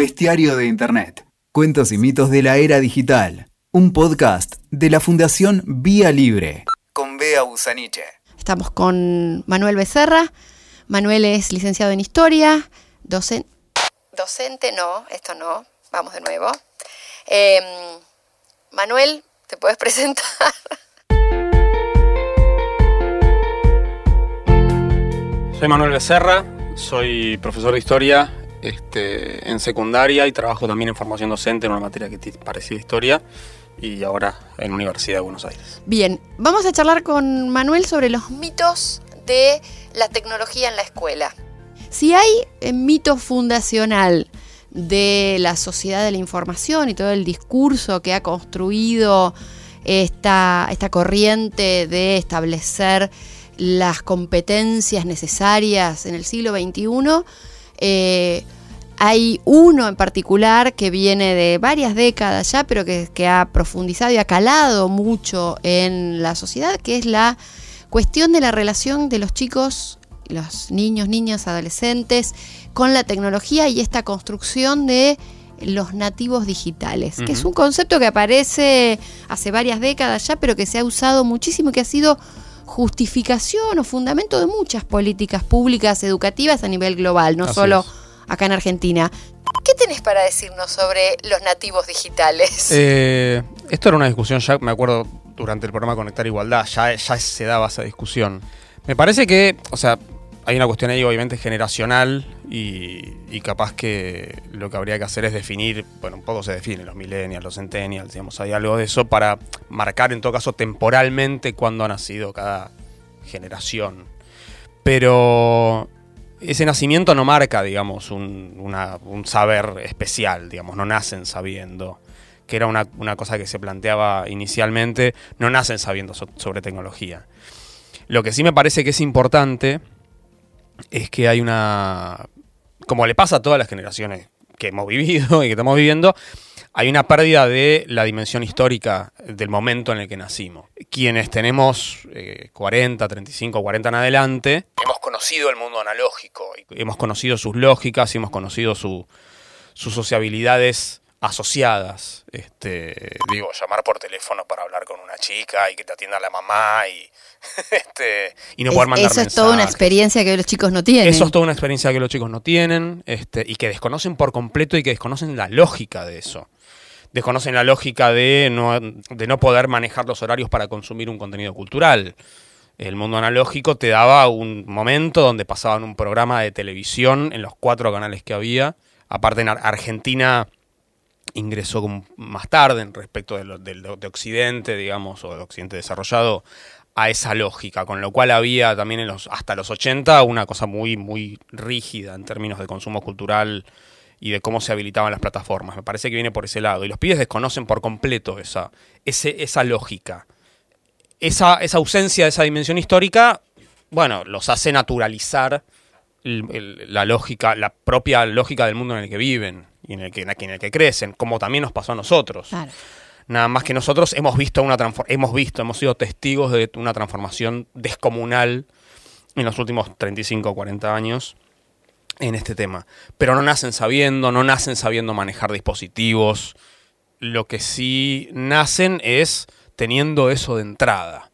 Bestiario de Internet. Cuentos y mitos de la era digital. Un podcast de la Fundación Vía Libre. Con Bea Busaniche. Estamos con Manuel Becerra. Manuel es licenciado en Historia, docente... Docente, no, esto no. Vamos de nuevo. Em, Manuel, ¿te puedes presentar? Soy Manuel Becerra, soy profesor de historia este, en secundaria y trabajo también en formación docente en una materia que parecida a historia y ahora en Universidad de Buenos Aires. Bien, vamos a charlar con Manuel sobre los mitos de la tecnología en la escuela. Si hay eh, mito fundacional de la sociedad de la información y todo el discurso que ha construido esta, esta corriente de establecer las competencias necesarias en el siglo XXI. Eh, hay uno en particular que viene de varias décadas ya, pero que, que, ha profundizado y ha calado mucho en la sociedad, que es la cuestión de la relación de los chicos, los niños, niñas, adolescentes, con la tecnología y esta construcción de los nativos digitales, que es un concepto que aparece hace varias décadas ya, pero que se ha usado muchísimo y que ha sido justificación o fundamento de muchas políticas públicas educativas a nivel global, no solo acá en Argentina. ¿Qué tenés para decirnos sobre los nativos digitales? Eh, esto era una discusión, ya me acuerdo durante el programa Conectar Igualdad, ya, ya se daba esa discusión. Me parece que, o sea, hay una cuestión ahí obviamente generacional y, capaz que lo que habría que hacer es definir, bueno, un poco se define, los millennials, los centennials, digamos, hay algo de eso para marcar en todo caso temporalmente cuándo ha nacido cada generación. Pero ese nacimiento no marca, digamos, un, saber especial, digamos, no nacen sabiendo, que era una, cosa que se planteaba inicialmente, no nacen sabiendo sobre tecnología. Lo que sí me parece que es importante es que hay una, como le pasa a todas las generaciones que hemos vivido y que estamos viviendo, hay una pérdida de la dimensión histórica del momento en el que nacimos. Quienes tenemos 40, 35, 40 en adelante, hemos conocido el mundo analógico, hemos conocido sus lógicas y hemos conocido sus sociabilidades asociadas. Este, digo, llamar por teléfono para hablar con una chica y que te atienda la mamá y este, y no poder mandar Eso es toda una experiencia que los chicos no tienen. Eso es toda una experiencia que los chicos no tienen este, y que desconocen por completo y que desconocen la lógica de eso. Desconocen la lógica de no, de no poder manejar los horarios para consumir un contenido cultural. El mundo analógico te daba un momento donde pasaban un programa de televisión en los cuatro canales que había. Aparte en Argentina ingresó más tarde respecto de, de Occidente, digamos, o de Occidente desarrollado, a esa lógica, con lo cual había también en los, hasta los 80 una cosa muy, muy rígida en términos de consumo cultural y de cómo se habilitaban las plataformas. Me parece que viene por ese lado. Y los pibes desconocen por completo esa, ese, esa lógica. Esa, esa ausencia de esa dimensión histórica, bueno, los hace naturalizar la lógica, la propia lógica del mundo en el que viven y en el que, en el que crecen, como también nos pasó a nosotros. Nada más que nosotros hemos visto una hemos visto, hemos sido testigos de una transformación descomunal en los últimos 35 o 40 años en este tema. Pero no nacen sabiendo, no nacen sabiendo manejar dispositivos. Lo que sí nacen es teniendo eso de entrada.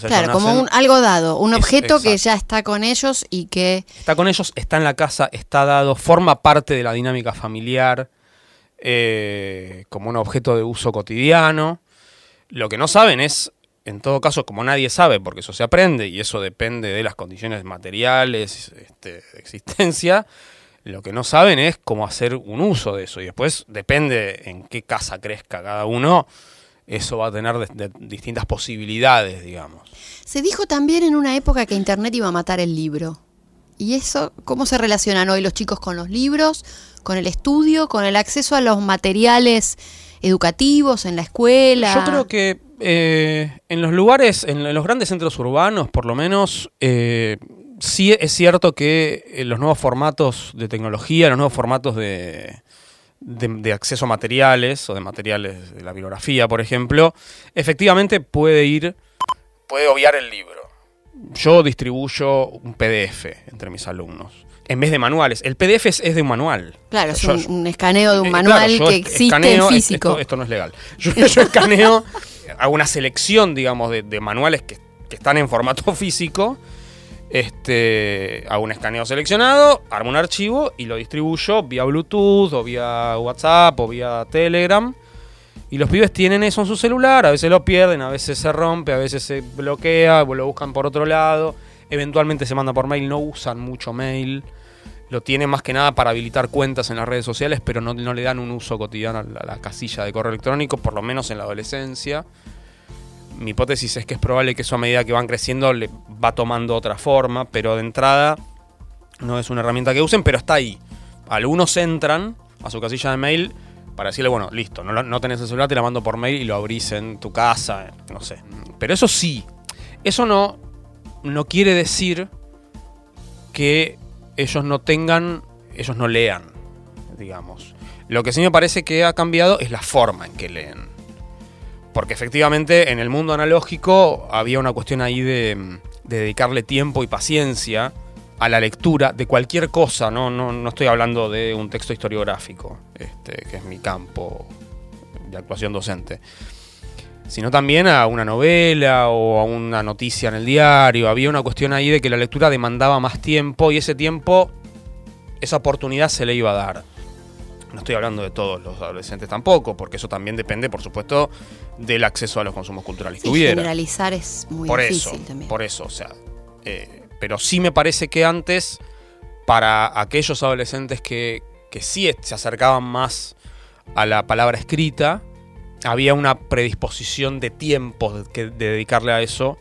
claro, como un, algo dado, un objeto que ya está con ellos y que... Está con ellos, está en la casa, está dado, forma parte de la dinámica familiar eh, como un objeto de uso cotidiano. Lo que no saben es, en todo caso, como nadie sabe, porque eso se aprende y eso depende de las condiciones materiales este, de existencia, lo que no saben es cómo hacer un uso de eso. Y después depende en qué casa crezca cada uno, eso va a tener distintas posibilidades, digamos. Se dijo también en una época que Internet iba a matar el libro. ¿Y eso cómo se relacionan hoy los chicos con los libros, con el estudio, con el acceso a los materiales educativos en la escuela? Yo creo que eh, en los lugares, en los grandes centros urbanos, por lo menos, eh, sí es cierto que eh, los nuevos formatos de tecnología, los nuevos formatos de, de, acceso a materiales o de materiales de la bibliografía, por ejemplo, efectivamente puede ir, puede obviar el libro. Yo distribuyo un PDF entre mis alumnos en vez de manuales. El PDF es, es de un manual. Claro, es Yo- un, un escaneo de un eh, manual claro, que existe escaneo- en es- físico. Esto, esto no es legal. Yo, yo escaneo, hago una selección, digamos, de, manuales que, que están en formato físico. Este, hago un escaneo seleccionado, armo un archivo y lo distribuyo vía Bluetooth o vía WhatsApp o vía Telegram. Y los pibes tienen eso en su celular, a veces lo pierden, a veces se rompe, a veces se bloquea, lo buscan por otro lado, eventualmente se manda por mail, no usan mucho mail, lo tienen más que nada para habilitar cuentas en las redes sociales, pero no, no le dan un uso cotidiano a la, casilla de correo electrónico, por lo menos en la adolescencia. Mi hipótesis es que es probable que eso a medida que van creciendo le va tomando otra forma, pero de entrada no es una herramienta que usen, pero está ahí. Algunos entran a su casilla de mail para decirle, bueno, listo, no, no tenés el celular, te la mando por mail y lo abrís en tu casa, no sé. Pero eso sí, eso no, no quiere decir que ellos no tengan, ellos no lean, digamos. Lo que sí me parece que ha cambiado es la forma en que leen. Porque efectivamente en el mundo analógico había una cuestión ahí de, de dedicarle tiempo y paciencia a la lectura de cualquier cosa, no, no, no estoy hablando de un texto historiográfico, este, que es mi campo de actuación docente, sino también a una novela o a una noticia en el diario. Había una cuestión ahí de que la lectura demandaba más tiempo y ese tiempo, esa oportunidad se le iba a dar. No estoy hablando de todos los adolescentes tampoco, porque eso también depende, por supuesto, del acceso a los consumos culturales que Sí, hubiera generalizar es muy por difícil eso, también. por eso, o sea, eh, pero sí me parece que antes para aquellos adolescentes que, que sí se acercaban más a la palabra escrita, había una predisposición de tiempo que, de dedicarle a eso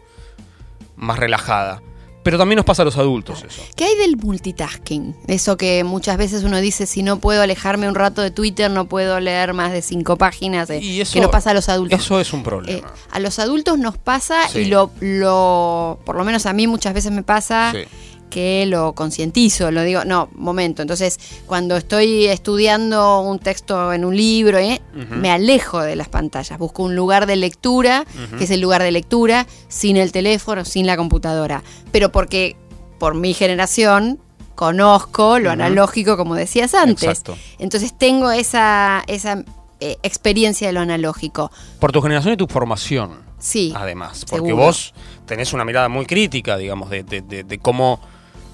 más relajada. Pero también nos pasa a los adultos eso. ¿Qué hay del multitasking? Eso que muchas veces uno dice, si no puedo alejarme un rato de Twitter, no puedo leer más de cinco páginas, eh, Y eso- que no pasa a los adultos. Eso es un Eh, problema. a los adultos nos pasa Sí. y lo, lo, por lo menos a mí muchas veces me pasa Sí. Que lo concientizo, lo digo, no, momento. Entonces, cuando estoy estudiando un texto en un libro, ¿eh? Me alejo de las pantallas, busco un lugar de lectura, que es el lugar de lectura, sin el teléfono, sin la computadora. Pero porque por mi generación conozco lo analógico, como decías antes. Exacto. Entonces tengo esa, esa eh, experiencia de lo analógico. Por tu generación y tu formación. Sí. además. Porque seguro. vos tenés una mirada muy crítica, digamos, de, de- de- de cómo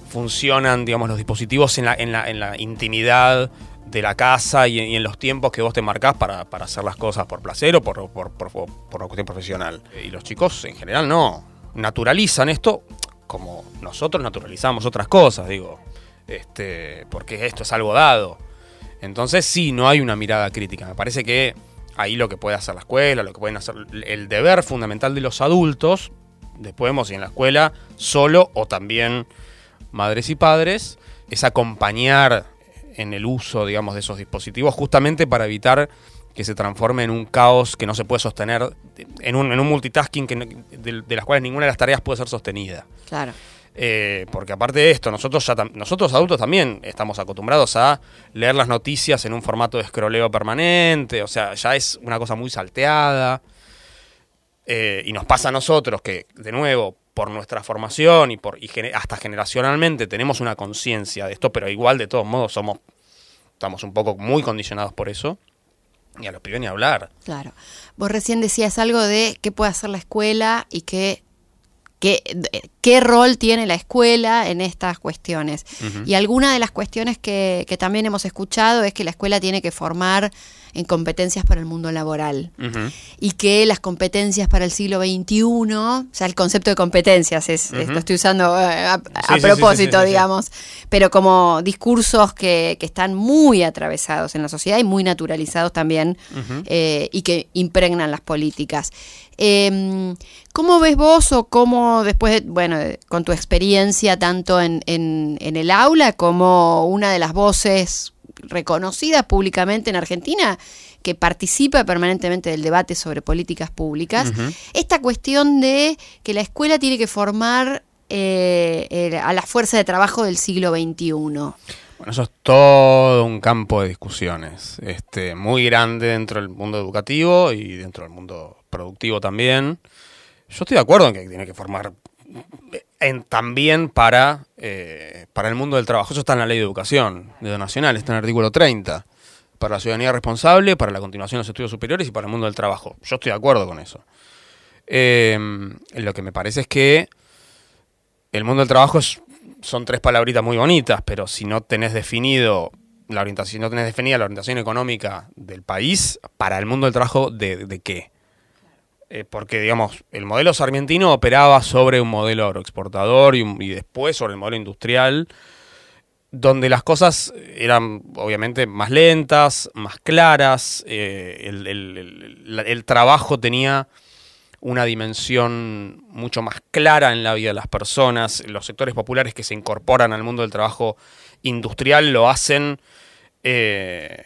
funcionan, digamos, los dispositivos en la, en la, en la intimidad de la casa y, en- los tiempos que vos te marcás para, hacer las cosas por placer o por, por, una cuestión profesional. Y los chicos en general no. Naturalizan esto como nosotros naturalizamos otras cosas, digo. Este, porque esto es algo dado. Entonces sí, no hay una mirada crítica. Me parece que ahí lo que puede hacer la escuela, lo que pueden hacer el deber fundamental de los adultos, después vemos si en la escuela solo o también madres y padres, es acompañar en el uso, digamos, de esos dispositivos justamente para evitar que se transforme en un caos que no se puede sostener, en un, en un multitasking que no- de, de las cuales ninguna de las tareas puede ser sostenida. Claro. Eh, porque aparte de esto, nosotros ya nosotros adultos también estamos acostumbrados a leer las noticias en un formato de escroleo permanente, o sea, ya es una cosa muy salteada. Eh, y nos pasa a nosotros que, de nuevo, por nuestra formación y por y hasta generacionalmente tenemos una conciencia de esto, pero igual de todos modos somos estamos un poco muy condicionados por eso. Y a los pibes ni hablar. Claro. Vos recién decías algo de qué puede hacer la escuela y qué, qué, qué rol tiene la escuela en estas cuestiones. Y alguna de las cuestiones que, que también hemos escuchado es que la escuela tiene que formar en competencias para el mundo laboral. Y que las competencias para el siglo XXI, o sea, el concepto de competencias, es, es- lo estoy usando eh, a, Sí, propósito, sí, sí, sí. digamos, pero como discursos que, que están muy atravesados en la sociedad y muy naturalizados también eh, y que impregnan las políticas. Eh, ¿Cómo ves vos o cómo después, de- bueno, de- con tu experiencia tanto en, en- en el aula como una de las voces reconocidas públicamente en Argentina que participa permanentemente del debate sobre políticas públicas, esta cuestión de que la escuela tiene que formar eh, eh, a la fuerza de trabajo del siglo XXI? Bueno, eso es todo un campo de discusiones, este, muy grande dentro del mundo educativo y dentro del mundo productivo también. Yo estoy de acuerdo en que tiene que formar también para eh, para el mundo del trabajo. Eso está en la ley de educación de nacional, está en el artículo 30. Para la ciudadanía responsable, para la continuación de los estudios superiores y para el mundo del trabajo. Yo estoy de acuerdo con eso. Eh, lo que me parece es que el mundo del trabajo son tres palabritas muy bonitas, pero si no tenés definido la orientación, si no tenés definida la orientación económica del país, para el mundo del trabajo, ¿de, qué? Eh, porque, digamos, el modelo sarmientino operaba sobre un modelo agroexportador y, después sobre el modelo industrial, donde las cosas eran obviamente más lentas, más claras, eh, el, trabajo tenía una dimensión mucho más clara en la vida de las personas, los sectores populares que se incorporan al mundo del trabajo industrial lo hacen eh,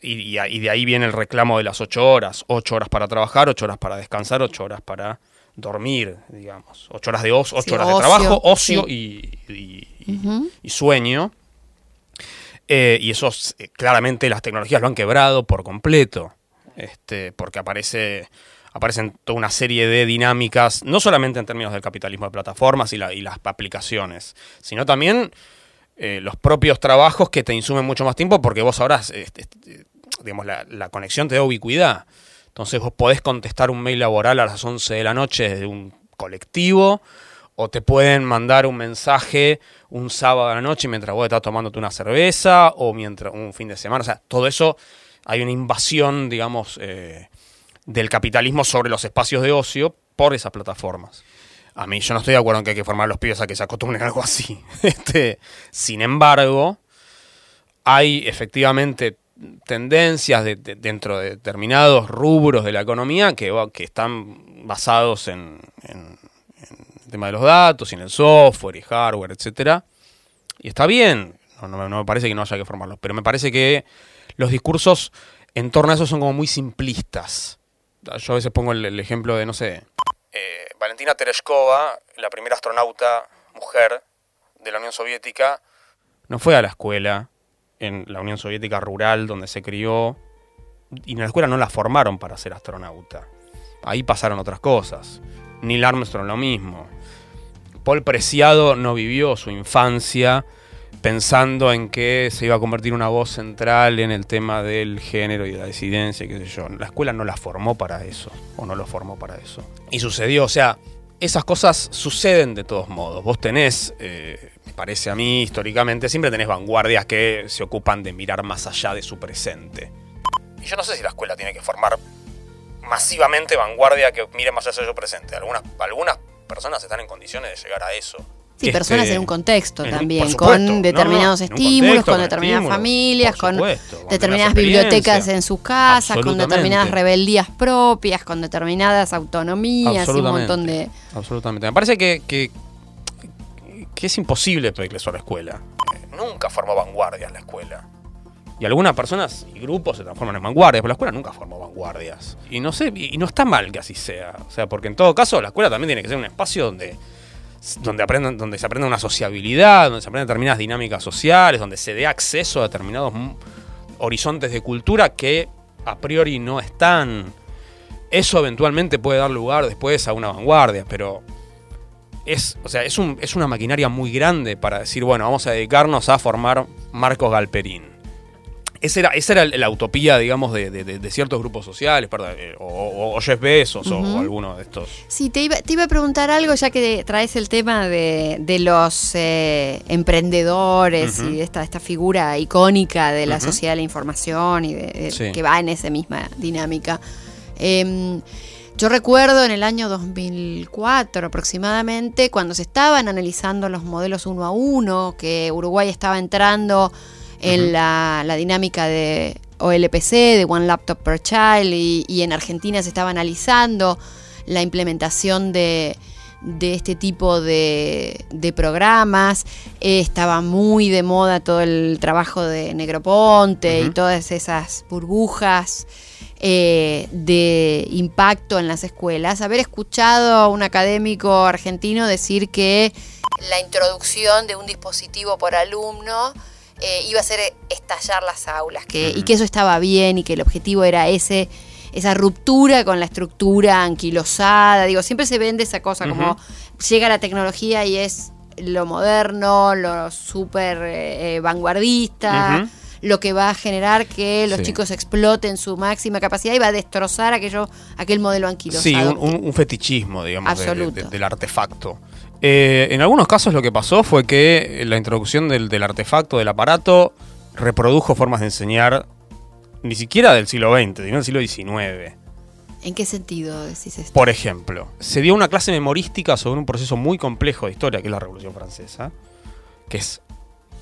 y, de ahí viene el reclamo de las ocho horas. Ocho horas para trabajar, ocho horas para descansar, ocho horas para dormir, digamos. Ocho horas de, ocho horas de trabajo, ocio y, sueño. Eh, y eso eh, claramente las tecnologías lo han quebrado por completo. Este, porque aparece aparecen toda una serie de dinámicas, no solamente en términos del capitalismo de plataformas y, y las aplicaciones, sino también eh, los propios trabajos que te insumen mucho más tiempo porque vos ahora, este, este, digamos, la, conexión te da ubicuidad. Entonces vos podés contestar un mail laboral a las 11 de la noche desde un colectivo o te pueden mandar un mensaje un sábado a la noche mientras vos estás tomándote una cerveza o mientras un fin de semana. O sea, todo eso hay una invasión, digamos, eh, del capitalismo sobre los espacios de ocio por esas plataformas. A mí yo no estoy de acuerdo en que hay que formar a los pibes a que se acostumbren a algo así. Este, sin embargo, hay efectivamente tendencias dentro de determinados rubros de la economía que, que están basados en, el tema de los datos, y en el software y hardware, etcétera. Y está bien, no, no, me parece que no haya que formarlos, pero me parece que los discursos en torno a eso son como muy simplistas. Yo a veces pongo el ejemplo de, no sé, eh, Valentina Tereshkova, la primera astronauta mujer de la Unión Soviética, no fue a la escuela en la Unión Soviética rural donde se crió y en la escuela no la formaron para ser astronauta. Ahí pasaron otras cosas. Neil Armstrong lo mismo. Paul Preciado no vivió su infancia pensando en que se iba a convertir una voz central en el tema del género y de la disidencia, qué sé yo. La escuela no la formó para eso, o no lo formó para eso. Y sucedió, o sea, esas cosas suceden de todos modos. Vos tenés, eh, me parece a mí, históricamente, siempre tenés vanguardias que se ocupan de mirar más allá de su presente. Y yo no sé si la escuela tiene que formar masivamente vanguardia que mire más allá de su presente. Algunas, algunas personas están en condiciones de llegar a eso. Sí, personas en un contexto también, con determinados estímulos, con determinadas familias, con determinadas bibliotecas en sus casas, con determinadas rebeldías propias, con determinadas autonomías y un montón de... Absolutamente. Me parece que, que, es imposible pedirle eso a la escuela. Nunca formó vanguardias la escuela. Y algunas personas y grupos se transforman en vanguardias, pero la escuela nunca formó vanguardias. Y no sé, y no está mal que así sea. O sea, porque en todo caso la escuela también tiene que ser un espacio donde donde, aprendan, donde se aprenda una sociabilidad, donde se aprendan determinadas dinámicas sociales, donde se dé acceso a determinados horizontes de cultura que a priori no están. Eso eventualmente puede dar lugar después a una vanguardia, pero es, o sea, es, un, es una maquinaria muy grande para decir, bueno, vamos a dedicarnos a formar Marcos Galperín. Esa era, esa era la utopía, digamos, de, ciertos grupos sociales, perdón, eh, o, o, Jeff Bezos o, alguno de estos. Sí, te iba, te iba a preguntar algo ya que traes el tema de, los eh, emprendedores y esta, esta figura icónica de la sociedad de la información y de, que va en esa misma dinámica. Em, yo recuerdo en el año 2004 aproximadamente, cuando se estaban analizando los modelos uno a uno, que Uruguay estaba entrando en la, dinámica de OLPC, de One Laptop Per Child, y, en Argentina se estaba analizando la implementación de, este tipo de, programas. Eh, estaba muy de moda todo el trabajo de Negroponte y todas esas burbujas. Eh, de impacto en las escuelas, haber escuchado a un académico argentino decir que la introducción de un dispositivo por alumno eh, iba a ser estallar las aulas, que, y que eso estaba bien y que el objetivo era ese, esa ruptura con la estructura anquilosada. Digo, siempre se vende esa cosa como llega la tecnología y es lo moderno, lo súper eh, vanguardista. Ujú. Lo que va a generar que los Sí. chicos exploten su máxima capacidad y va a destrozar aquello, aquel modelo anquilosado. Sí, un, un- un fetichismo, digamos, de- de- Absoluto. de- del artefacto. Eh, en algunos casos lo que pasó fue que la introducción del, del artefacto, del aparato, reprodujo formas de enseñar ni siquiera del siglo XX, sino del siglo XIX. ¿En qué sentido decís esto? Por ejemplo, se dio una clase memorística sobre un proceso muy complejo de historia, que es la Revolución Francesa, que es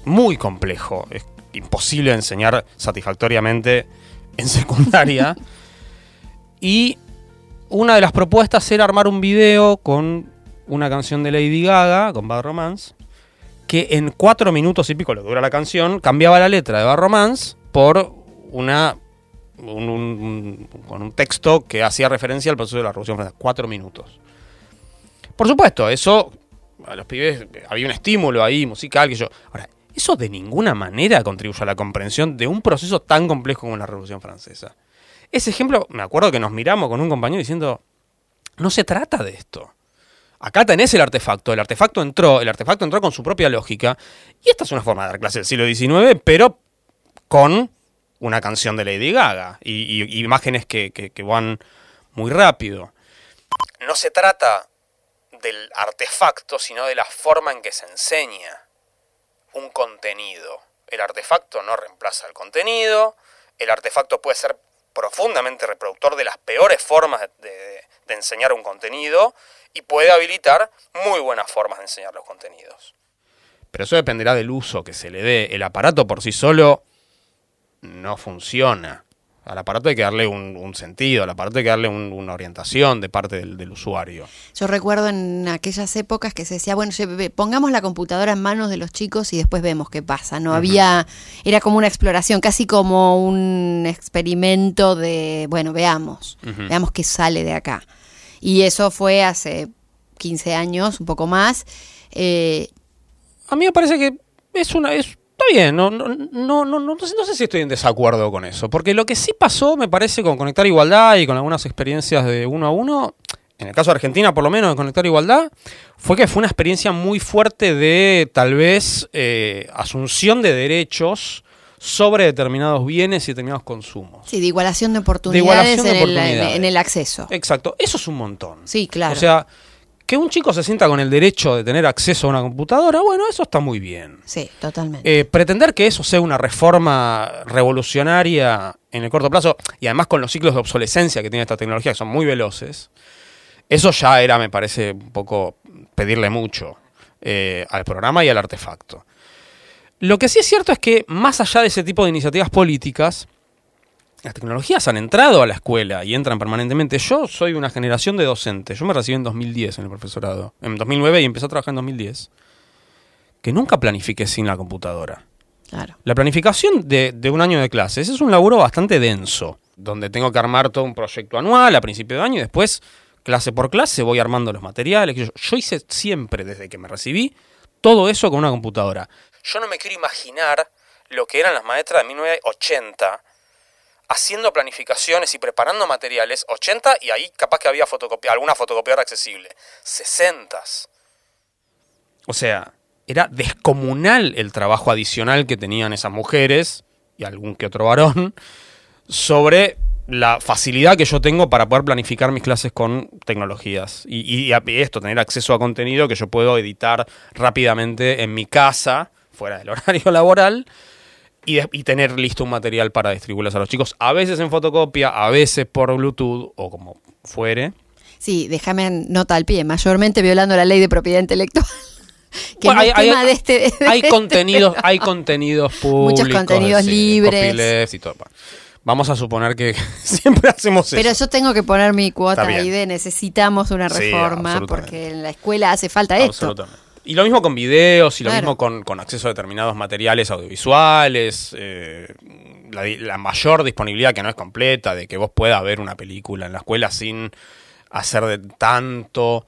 muy complejo, es imposible de enseñar satisfactoriamente en secundaria. y una de las propuestas era armar un video con una canción de Lady Gaga, con Bad Romance, que en cuatro minutos y pico, lo dura la canción, cambiaba la letra de Bad Romance por una un- un- un- con un texto que hacía referencia al proceso de la Revolución Francesa. Cuatro minutos. Por supuesto, eso a los pibes había un estímulo ahí musical que yo. Ahora, eso de ninguna manera contribuye a la comprensión de un proceso tan complejo como la Revolución Francesa. Ese ejemplo, me acuerdo que nos miramos con un compañero diciendo, no se trata de esto. Acá tenés el artefacto, el artefacto entró, el artefacto entró con su propia lógica, y esta es una forma de dar clase del siglo XIX, pero con una canción de Lady Gaga y, imágenes que, van muy rápido. No se trata del artefacto, sino de la forma en que se enseña un contenido. El artefacto no reemplaza el contenido, el artefacto puede ser profundamente reproductor de las peores formas de- de enseñar un contenido y puede habilitar muy buenas formas de enseñar los contenidos. Pero eso dependerá del uso que se le dé. El aparato por sí solo no funciona. Al aparato hay que darle un, un sentido, al aparato hay que darle un- una orientación de parte del, del usuario. Yo recuerdo en aquellas épocas que se decía, bueno, pongamos la computadora en manos de los chicos y después vemos qué pasa. No había, era como una exploración, casi como un experimento de, bueno, veamos, veamos qué sale de acá. Y eso fue hace 15 años, un poco más. Eh, A mí me parece que es una. Es, bien, no, no, no, no, no, sé, no sé si estoy en desacuerdo con eso. Porque lo que sí pasó, me parece, con Conectar Igualdad y con algunas experiencias de uno a uno, en el caso de Argentina, por lo menos, de Conectar Igualdad, fue que fue una experiencia muy fuerte de tal vez eh, asunción de derechos sobre determinados bienes y determinados consumos. sí, de igualación de oportunidades, igualación de en, el- oportunidades. en el acceso. Exacto, eso es un montón. Sí, claro. O sea, que un chico se sienta con el derecho de tener acceso a una computadora, bueno, eso está muy bien. sí, totalmente. Eh, pretender que eso sea una reforma revolucionaria en el corto plazo, y además con los ciclos de obsolescencia que tiene esta tecnología, que son muy veloces, eso ya era, me parece, un poco pedirle mucho eh, al programa y al artefacto. Lo que sí es cierto es que, más allá de ese tipo de iniciativas políticas, las tecnologías han entrado a la escuela y entran permanentemente. Yo soy una generación de docentes. Yo me recibí en 2010 en el profesorado. En 2009 y empecé a trabajar en 2010. Que nunca planifiqué sin la computadora. claro. La planificación de, de un año de clases es un laburo bastante denso, donde tengo que armar todo un proyecto anual a principio de año y después, clase por clase, voy armando los materiales. yo hice siempre, desde que me recibí, todo eso con una computadora. Yo no me quiero imaginar lo que eran las maestras de 1980 haciendo planificaciones y preparando materiales, 80 y ahí capaz que había alguna fotocopiadora accesible, 60. O sea, era descomunal el trabajo adicional que tenían esas mujeres y algún que otro varón sobre la facilidad que yo tengo para poder planificar mis clases con tecnologías. Y- y esto, tener acceso a contenido que yo puedo editar rápidamente en mi casa, fuera del horario laboral, y, de- y tener listo un material para distribuirlos a los chicos, a veces en fotocopia, a veces por Bluetooth o como fuere. Sí, déjame nota al pie, mayormente violando la ley de propiedad intelectual. que Bueno, no es tema de este. de hay este contenidos, hay contenidos públicos. contenidos sí, libres. y todo. Vamos a suponer que siempre hacemos eso. Pero yo tengo que poner mi cuota ahí de necesitamos una reforma porque en la escuela hace falta esto. Absolutamente. Y lo mismo con videos, y lo Claro. mismo con, con acceso a determinados materiales audiovisuales, eh, la mayor disponibilidad que no es completa, de que vos puedas ver una película en la escuela sin hacer de tanto,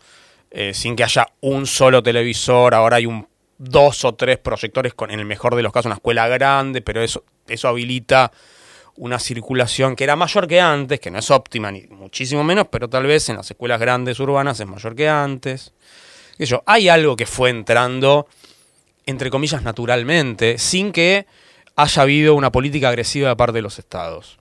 eh, sin que haya un solo televisor, ahora hay un dos o tres proyectores con, en el mejor de los casos, una escuela grande, pero eso, eso habilita una circulación que era mayor que antes, que no es óptima ni muchísimo menos, pero tal vez en las escuelas grandes urbanas es mayor que antes qué yo, hay algo que fue entrando, entre comillas, naturalmente, sin que haya habido una política agresiva de parte de los estados.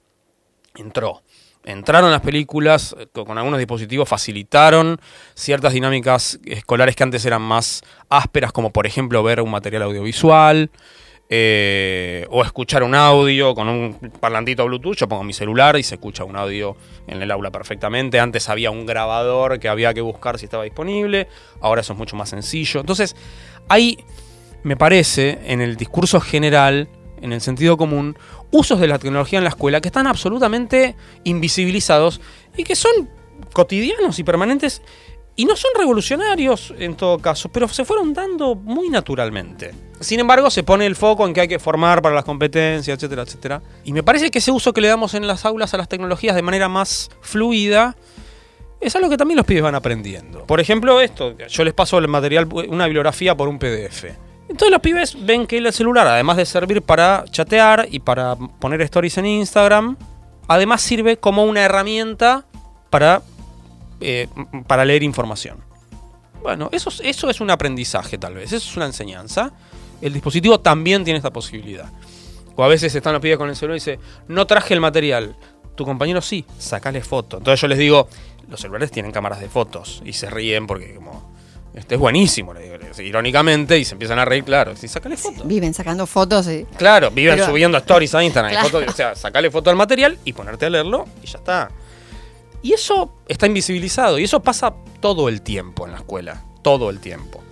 Entró. Entraron las películas eh, con algunos dispositivos, facilitaron ciertas dinámicas escolares que antes eran más ásperas, como por ejemplo ver un material audiovisual. Eh, o escuchar un audio con un parlantito Bluetooth, yo pongo mi celular y se escucha un audio en el aula perfectamente. Antes había un grabador que había que buscar si estaba disponible, ahora eso es mucho más sencillo. Entonces, hay, me parece, en el discurso general, en el sentido común, usos de la tecnología en la escuela que están absolutamente invisibilizados y que son cotidianos y permanentes y no son revolucionarios en todo caso, pero se fueron dando muy naturalmente. Sin embargo, se pone el foco en que hay que formar para las competencias, etcétera, etcétera. Y me parece que ese uso que le damos en las aulas a las tecnologías de manera más fluida es algo que también los pibes van aprendiendo. Por ejemplo, esto, yo les paso el material, una bibliografía por un PDF. Entonces los pibes ven que el celular, además de servir para chatear y para poner stories en Instagram, además sirve como una herramienta para, eh, para leer información. Bueno, eso, eso es un aprendizaje tal vez, eso es una enseñanza. El dispositivo también tiene esta posibilidad. O a veces están los pibes con el celular y dice, no traje el material. Tu compañero sí, sacale foto. Entonces yo les digo, los celulares tienen cámaras de fotos y se ríen porque como este es buenísimo, le digo, irónicamente, y se empiezan a reír, claro. Sí, sacale fotos. Viven sacando fotos. Y... Claro, viven subiendo stories a Instagram. o sea, sacale foto al material y ponerte a leerlo y ya está. Y eso está invisibilizado y eso pasa todo el tiempo en la escuela. Todo el tiempo.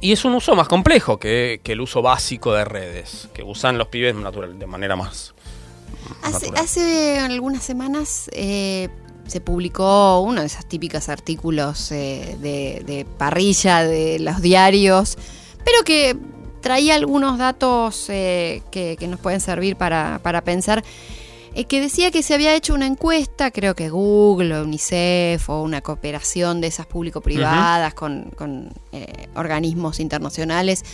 Y es un uso más complejo que, el uso básico de redes, que usan los pibes natural, de manera más. Hace, hace algunas semanas eh, se publicó uno de esos típicos artículos eh, de, parrilla de los diarios, pero que traía algunos datos eh, que, nos pueden servir para, pensar. Eh, que decía que se había hecho una encuesta, creo que Google o UNICEF o una cooperación de esas público-privadas con, organismos internacionales,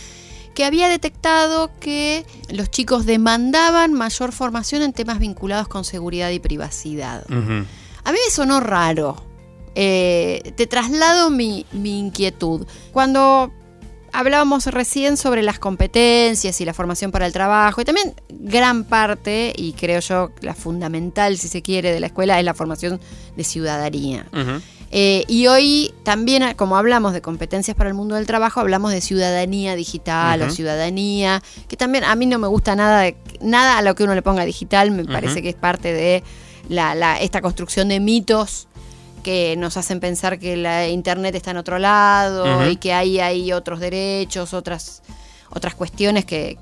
que había detectado que los chicos demandaban mayor formación en temas vinculados con seguridad y privacidad. A mí me sonó raro. Eh, te traslado mi, inquietud. Cuando hablábamos recién sobre las competencias y la formación para el trabajo, y también gran parte, y creo yo la fundamental, si se quiere, de la escuela es la formación de ciudadanía. Eh, y hoy también, como hablamos de competencias para el mundo del trabajo, hablamos de ciudadanía digital o ciudadanía, que también a mí no me gusta nada, nada a lo que uno le ponga digital, me parece que es parte de esta construcción de mitos que nos hacen pensar que la internet está en otro lado y que ahí hay otros derechos, otras otras cuestiones que,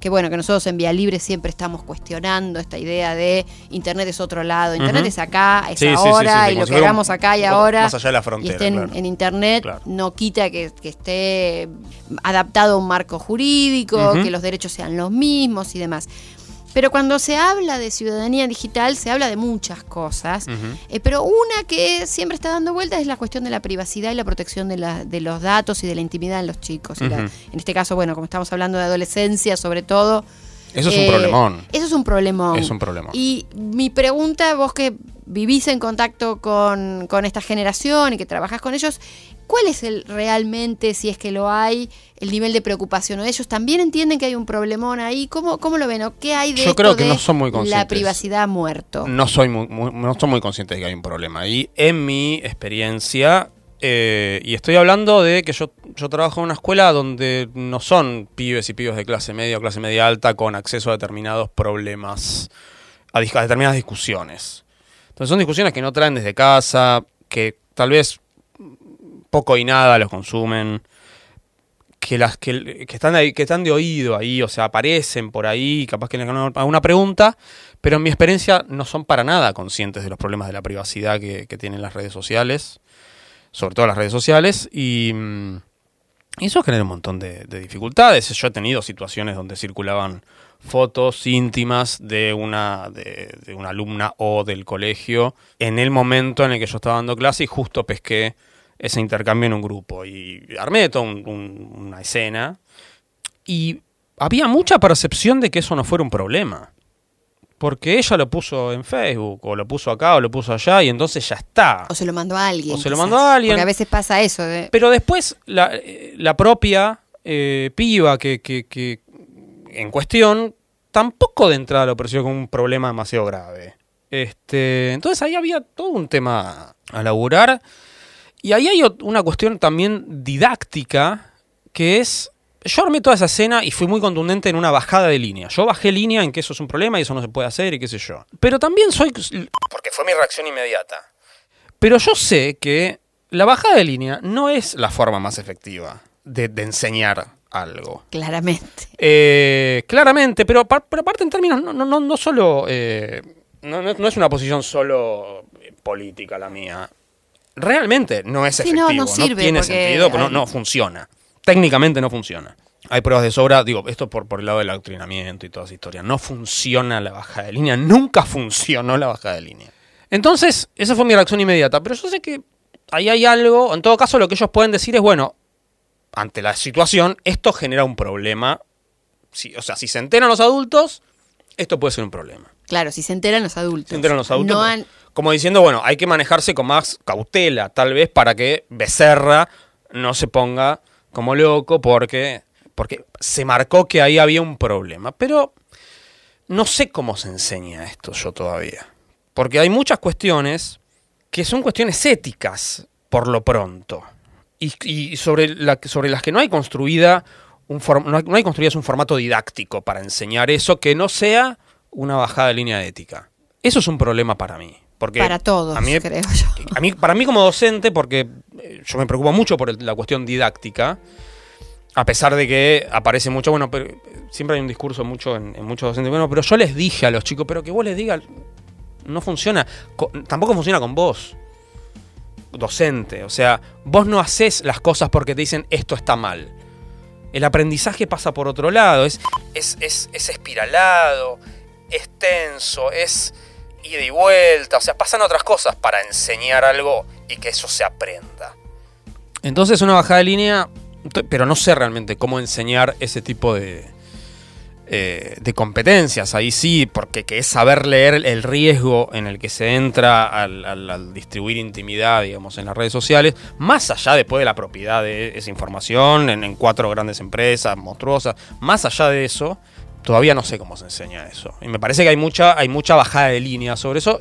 que, bueno, que nosotros en Vía Libre siempre estamos cuestionando esta idea de Internet es otro lado, Internet es acá, es ahora, y lo que hagamos acá y ahora, más allá de la frontera, esté en, Internet, no quita que, esté adaptado a un marco jurídico, que los derechos sean los mismos y demás. Pero cuando se habla de ciudadanía digital, se habla de muchas cosas. Eh, pero una que siempre está dando vueltas es la cuestión de la privacidad y la protección de, de los datos y de la intimidad en los chicos. en este caso, bueno, como estamos hablando de adolescencia, sobre todo. Eso es un eh, problemón. Eso es un problemón. Es un problema. Y mi pregunta, vos que vivís en contacto con, con esta generación y que trabajás con ellos, ¿Cuál es el realmente, si es que lo hay, el nivel de preocupación? ¿O ellos también entienden que hay un problemón ahí? ¿Cómo, cómo lo ven? ¿O qué hay de, Yo creo que no son muy conscientes. la privacidad muerto? No soy muy, no son muy conscientes de que hay un problema. Y en mi experiencia, eh, y estoy hablando de que yo, yo trabajo en una escuela donde no son pibes y pibes de clase media o clase media alta con acceso a determinados problemas, a, a determinadas discusiones. Entonces son discusiones que no traen desde casa, que tal vez poco y nada los consumen, que las que, están ahí, que están de oído ahí, o sea, aparecen por ahí, capaz que le hagan alguna pregunta, pero en mi experiencia no son para nada conscientes de los problemas de la privacidad que, tienen las redes sociales, sobre todo las redes sociales, y, eso genera un montón de, dificultades. Yo he tenido situaciones donde circulaban fotos íntimas de una, de, de una alumna o del colegio en el momento en el que yo estaba dando clase y justo pesqué ese intercambio en un grupo. Y armé toda una escena. Y había mucha percepción de que eso no fuera un problema. porque ella lo puso en Facebook, o lo puso acá, o lo puso allá, y entonces ya está. O se lo mandó a alguien. O se lo mandó a alguien. Porque a veces pasa eso. de- Pero después la, la propia eh, piba que, que- que en cuestión tampoco de entrada lo percibió como un problema demasiado grave. Este, entonces ahí había todo un tema a laburar. Y ahí hay una cuestión también didáctica que es... Yo armé toda esa escena y fui muy contundente en una bajada de línea. Yo bajé línea en que eso es un problema y eso no se puede hacer y qué sé yo. Pero también soy... Porque fue mi reacción inmediata. Pero yo sé que la bajada de línea no es la forma más efectiva de, de enseñar algo. Claramente. Eh, claramente, pero, par- pero aparte en términos, no, no, no, no solo... eh, no, no- no es una posición solo eh, política la mía. Realmente no es efectivo, no, no, no sirve, tiene porque sentido, no, no funciona. Técnicamente no funciona. Hay pruebas de sobra, digo, esto por, por el lado del adoctrinamiento y toda esa historia. No funciona la bajada de línea, nunca funcionó la bajada de línea. Entonces, esa fue mi reacción inmediata, pero yo sé que ahí hay algo, en todo caso lo que ellos pueden decir es, bueno, ante la situación, esto genera un problema. Si- o sea, si se enteran los adultos, esto puede ser un problema. Claro, si se enteran los adultos. Se enteran los adultos. No han- Como diciendo, bueno, hay que manejarse con más cautela, tal vez, para que Becerra no se ponga como loco porque, porque se marcó que ahí había un problema. Pero no sé cómo se enseña esto yo todavía. Porque hay muchas cuestiones que son cuestiones éticas, por lo pronto. Y, sobre, la, sobre las que no hay construida un no, hay, no un formato didáctico para enseñar eso que no sea una bajada de línea ética. Eso es un problema para mí. Porque para todos, a mí, creo yo. a mí- para mí como docente, porque eh, yo me preocupo mucho por el- la cuestión didáctica, a pesar de que aparece mucho, bueno, pero eh, siempre hay un discurso mucho en, en muchos docentes, bueno, pero yo les dije a los chicos, pero que vos les digas, no funciona, Co- tampoco funciona con vos, docente, o sea, vos no haces las cosas porque te dicen esto está mal. El aprendizaje pasa por otro lado, es, es, es, es espiralado, es tenso, es ida y vuelta, o sea, pasan otras cosas para enseñar algo y que eso se aprenda. Entonces una bajada de línea, pero no sé realmente cómo enseñar ese tipo de, eh, de competencias. Ahí sí, porque que es saber leer el riesgo en el que se entra al distribuir intimidad, digamos, en las redes sociales, más allá después de la propiedad de esa información en, en cuatro grandes empresas monstruosas, más allá de eso, todavía no sé cómo se enseña eso. Y me parece que hay mucha, hay mucha bajada de línea sobre eso,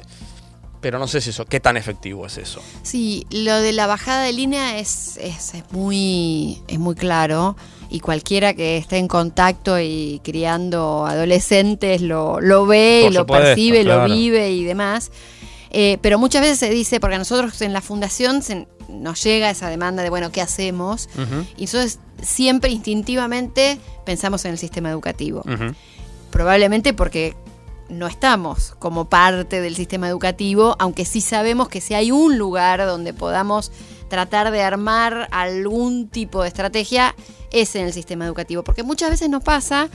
pero no sé si eso, qué tan efectivo es eso. Sí, lo de la bajada de línea es, es, es muy, es muy claro y cualquiera que esté en contacto y criando adolescentes lo, lo ve, Por lo supuesto, percibe, claro. lo vive y demás. Eh, pero muchas veces se dice, porque a nosotros en la fundación se- nos llega esa demanda de, bueno, ¿qué hacemos? Y entonces siempre instintivamente pensamos en el sistema educativo. Probablemente porque no estamos como parte del sistema educativo, aunque sí sabemos que si hay un lugar donde podamos tratar de armar algún tipo de estrategia, es en el sistema educativo. Porque muchas veces nos pasa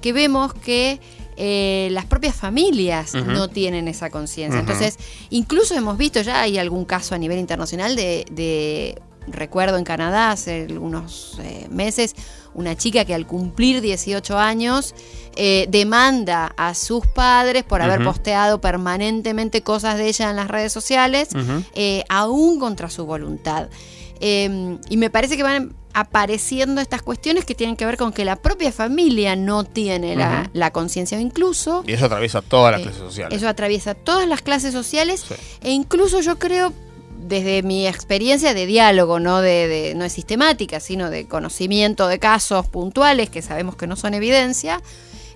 que vemos que eh, las propias familias no tienen esa conciencia. Entonces, incluso hemos visto ya, hay algún caso a nivel internacional de, de- recuerdo en Canadá hace algunos eh, meses, una chica que al cumplir 18 años eh, demanda a sus padres por haber posteado permanentemente cosas de ella en las redes sociales, eh, aún contra su voluntad. Eh, y me parece que van apareciendo estas cuestiones que tienen que ver con que la propia familia no tiene la, Ujú. la conciencia o incluso Y eso atraviesa todas las eh, clases sociales. eso atraviesa todas las clases sociales Sí. e incluso yo creo, desde mi experiencia de diálogo, no de, de- no es sistemática, sino de conocimiento de casos puntuales que sabemos que no son evidencia,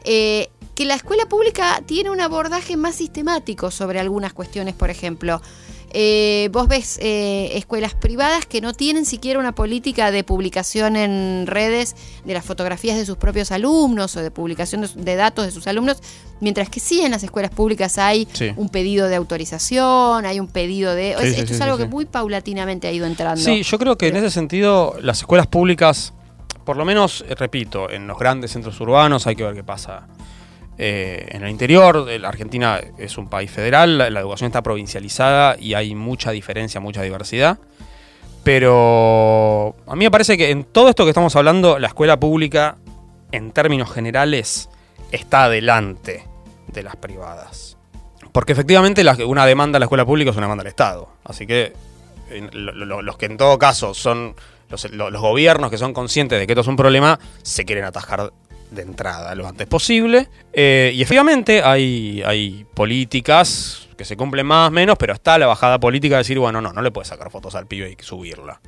eh, que la escuela pública tiene un abordaje más sistemático sobre algunas cuestiones, por ejemplo. Eh, vos ves eh, escuelas privadas que no tienen siquiera una política de publicación en redes de las fotografías de sus propios alumnos o de publicación de, de datos de sus alumnos, mientras que sí en las escuelas públicas hay Sí. un pedido de autorización, hay un pedido de... Sí, es- sí, esto es algo que muy paulatinamente ha ido entrando. Sí, yo creo que en ese sentido las escuelas públicas, por lo menos, eh, repito, en los grandes centros urbanos hay que ver qué pasa. Eh, en el interior, eh, la Argentina es un país federal, la, educación está provincializada y hay mucha diferencia, mucha diversidad. Pero a mí me parece que en todo esto que estamos hablando, la escuela pública, en términos generales, está adelante de las privadas. Porque efectivamente una demanda a la escuela pública es una demanda al Estado. Así que los que en todo caso son los, lo- los gobiernos que son conscientes de que esto es un problema, se quieren atajar de entrada lo antes posible. Eh, y efectivamente hay, hay políticas que se cumplen más o menos, pero está la bajada política de decir, bueno, no, no le puedes sacar fotos al pibe y subirla.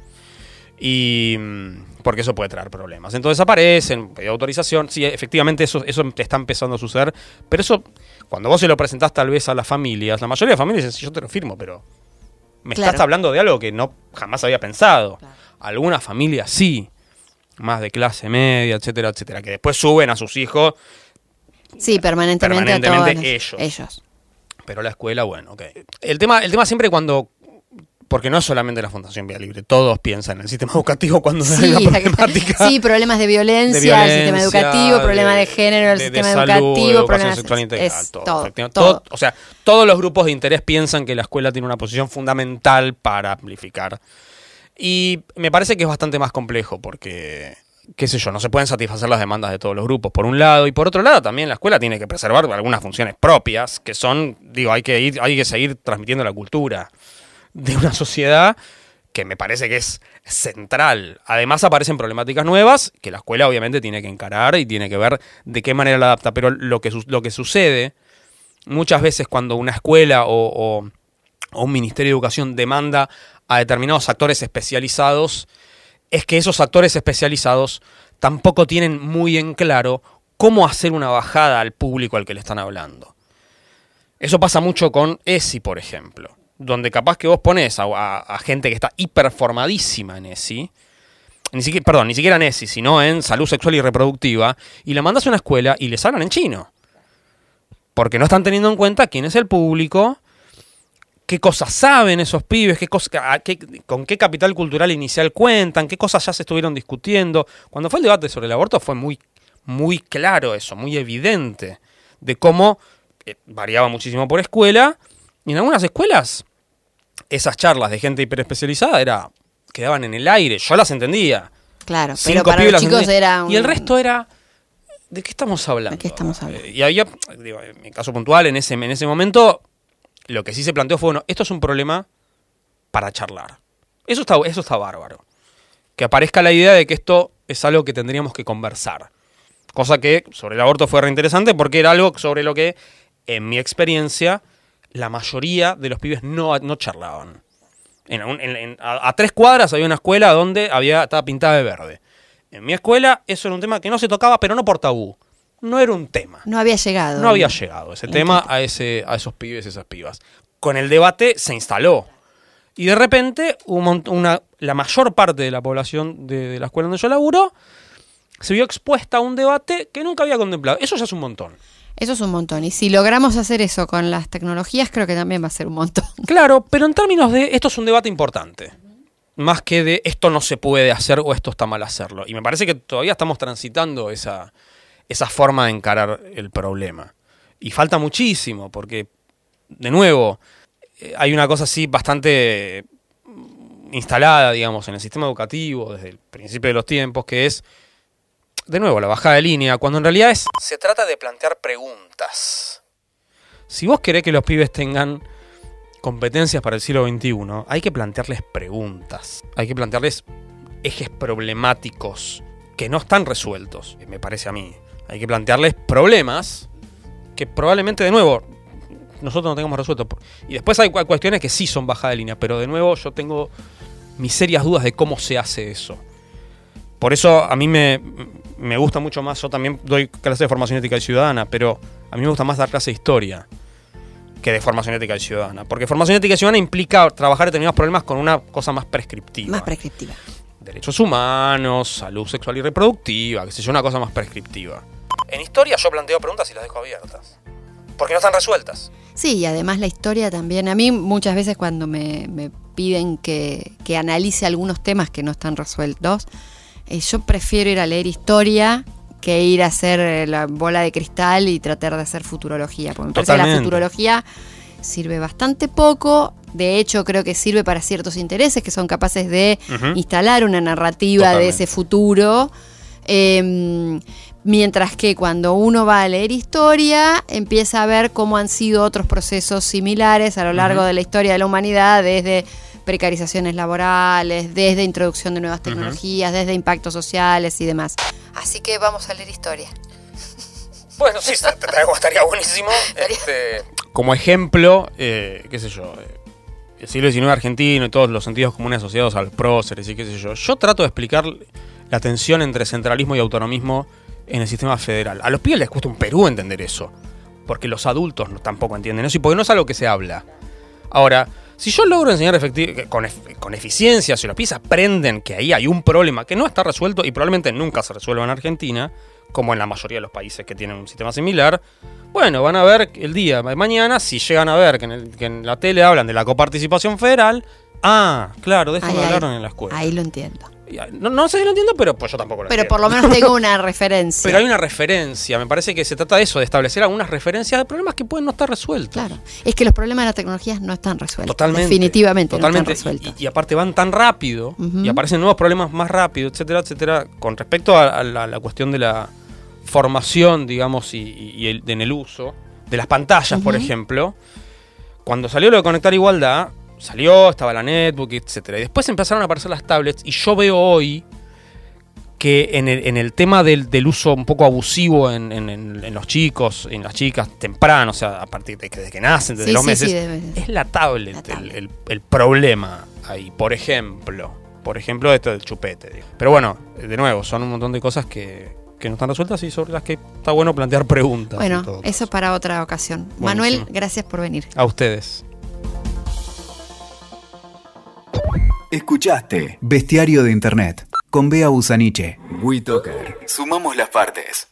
Y mm, porque eso puede traer problemas. Entonces aparecen, pide autorización. Sí, efectivamente eso, eso te está empezando a suceder. Pero eso, cuando vos se lo presentás tal vez a las familias, la mayoría de familias dicen, sí, yo te lo firmo, pero me Claro. estás hablando de algo que no jamás había pensado. Algunas familias sí, más de clase media, etcétera, etcétera, que después suben a sus hijos, Sí, permanentemente, a Permanentemente todos ellos. ellos. pero la escuela, bueno, ok. El tema, el tema siempre cuando... Porque no es solamente la Fundación Vía Libre, todos piensan en el sistema educativo cuando hay Sí, una problemática. sí, problemas de violencia, de el sistema educativo, problemas de, género, el de- sistema salud, educativo, problemas sexual integral, es todo, todo, efectivamente. todo. Todo- O sea, todos los grupos de interés piensan que la escuela tiene una posición fundamental para amplificar. Y me parece que es bastante más complejo porque, qué sé yo, no se pueden satisfacer las demandas de todos los grupos, por un lado, y por otro lado también la escuela tiene que preservar algunas funciones propias, que son, digo, hay que, ir, hay que seguir transmitiendo la cultura de una sociedad que me parece que es central. Además aparecen problemáticas nuevas que la escuela obviamente tiene que encarar y tiene que ver de qué manera la adapta. Pero lo que, lo que sucede muchas veces cuando una escuela o, o- o un ministerio de educación demanda a determinados actores especializados, es que esos actores especializados tampoco tienen muy en claro cómo hacer una bajada al público al que le están hablando. Eso pasa mucho con ESI, por ejemplo, donde capaz que vos pones a, gente que está hiperformadísima en ESI, ni siquiera, perdón, ni siquiera en ESI, sino en salud sexual y reproductiva, y la mandas a una escuela y les hablan en chino. Porque no están teniendo en cuenta quién es el público, qué cosas saben esos pibes, qué con qué capital cultural inicial cuentan, qué cosas ya se estuvieron discutiendo. Cuando fue el debate sobre el aborto fue muy, muy claro eso, muy evidente, de cómo eh, variaba muchísimo por escuela, y en algunas escuelas esas charlas de gente hiperespecializada era, quedaban en el aire, yo las entendía. Claro, pero Cinco para pibes los chicos entendía. era un... Y el resto era... ¿De qué estamos hablando? ¿De qué estamos hablando? Eh, Y había, digo, en mi caso puntual, en ese, en ese momento, lo que sí se planteó fue, bueno, esto es un problema para charlar. Eso está, eso está bárbaro. Que aparezca la idea de que esto es algo que tendríamos que conversar. Cosa que sobre el aborto fue reinteresante porque era algo sobre lo que, en mi experiencia, la mayoría de los pibes no, no charlaban. A tres cuadras había una escuela donde había, estaba pintada de verde. En mi escuela eso era un tema que no se tocaba, pero no por tabú. No era un tema. No había llegado. No había llegado ese tema a, ese, a esos pibes y esas pibas. Con el debate se instaló. Y de repente, un una, la mayor parte de la población de, de la escuela donde yo laburo se vio expuesta a un debate que nunca había contemplado. Eso ya es un montón. Eso es un montón. Y si logramos hacer eso con las tecnologías, creo que también va a ser un montón. Claro, pero en términos de esto es un debate importante. Más que de esto no se puede hacer o esto está mal hacerlo. Y me parece que todavía estamos transitando esa, esa forma de encarar el problema. Y falta muchísimo, porque, de nuevo, eh, hay una cosa así bastante mm, instalada, digamos, en el sistema educativo desde el principio de los tiempos, que es, de nuevo, la bajada de línea, cuando en realidad es... Se trata de plantear preguntas. Si vos querés que los pibes tengan competencias para el siglo XXI, hay que plantearles preguntas, hay que plantearles ejes problemáticos que no están resueltos, me parece a mí. Hay que plantearles problemas que probablemente, de nuevo, nosotros no tengamos resueltos. Y después hay cu- cuestiones que sí son baja de línea, pero de nuevo yo tengo mis serias dudas de cómo se hace eso. Por eso a mí me, me gusta mucho más, yo también doy clase de formación ética y ciudadana, pero a mí me gusta más dar clase de historia que de formación ética y ciudadana. Porque formación ética y ciudadana implica trabajar determinados problemas con una cosa más prescriptiva. Más prescriptiva. Derechos humanos, salud sexual y reproductiva, que sé yo, una cosa más prescriptiva. En historia yo planteo preguntas y las dejo abiertas. Porque no están resueltas. Sí, y además la historia también. A mí muchas veces cuando me, me piden que, que analice algunos temas que no están resueltos, eh, yo prefiero ir a leer historia que ir a hacer eh, la bola de cristal y tratar de hacer futurología. Porque me parece que la futurología sirve bastante poco. De hecho, creo que sirve para ciertos intereses que son capaces de instalar una narrativa de ese futuro. Eh, Mientras que cuando uno va a leer historia, empieza a ver cómo han sido otros procesos similares a lo largo de la historia de la humanidad, desde precarizaciones laborales, desde introducción de nuevas tecnologías, desde impactos sociales y demás. Así que vamos a leer historia. Bueno, sí, estaría buenísimo. Este, como ejemplo, eh, qué sé yo, eh, el siglo XIX argentino y todos los sentidos comunes asociados al próceres y qué sé yo. Yo trato de explicar la tensión entre centralismo y autonomismo en el sistema federal. A los pibes les cuesta un Perú entender eso, porque los adultos tampoco entienden eso y porque no es algo que se habla. Ahora, si yo logro enseñar con, con, eficiencia, si los pibes aprenden que ahí hay un problema que no está resuelto y probablemente nunca se resuelva en Argentina, como en la mayoría de los países que tienen un sistema similar, bueno, van a ver el día de mañana, si llegan a ver que en la tele hablan de la coparticipación federal, ah, claro, de eso hablaron en la escuela. Ahí lo entiendo. No, sé si lo entiendo, pero pues yo tampoco lo pero entiendo. Pero por lo menos tengo una referencia. pero hay una referencia. Me parece que se trata de eso, de establecer algunas referencias de problemas que pueden no estar resueltos. Claro. Es que los problemas de las tecnologías no están resueltos. Totalmente. Definitivamente totalmente. no están resueltos. Y, aparte van tan rápido y aparecen nuevos problemas más rápido, etcétera, etcétera. Con respecto a, la, cuestión de la formación, digamos, y, en el uso de las pantallas, por ejemplo. Cuando salió lo de conectar igualdad, salió, estaba la netbook, etcétera. Y después empezaron a aparecer las tablets y yo veo hoy que en el, tema del, uso un poco abusivo en, los chicos, en las chicas, temprano, o sea, a partir de que, nacen, desde los meses, es la tablet, El, problema ahí, por ejemplo. Por ejemplo, esto del chupete. Pero bueno, de nuevo, son un montón de cosas que, no están resueltas y sobre las que está bueno plantear preguntas. Bueno, eso para otra ocasión. Manuel, gracias por venir. A ustedes. Escuchaste Bestiario de Internet con Bea Busaniche. WeToker. Sumamos las partes.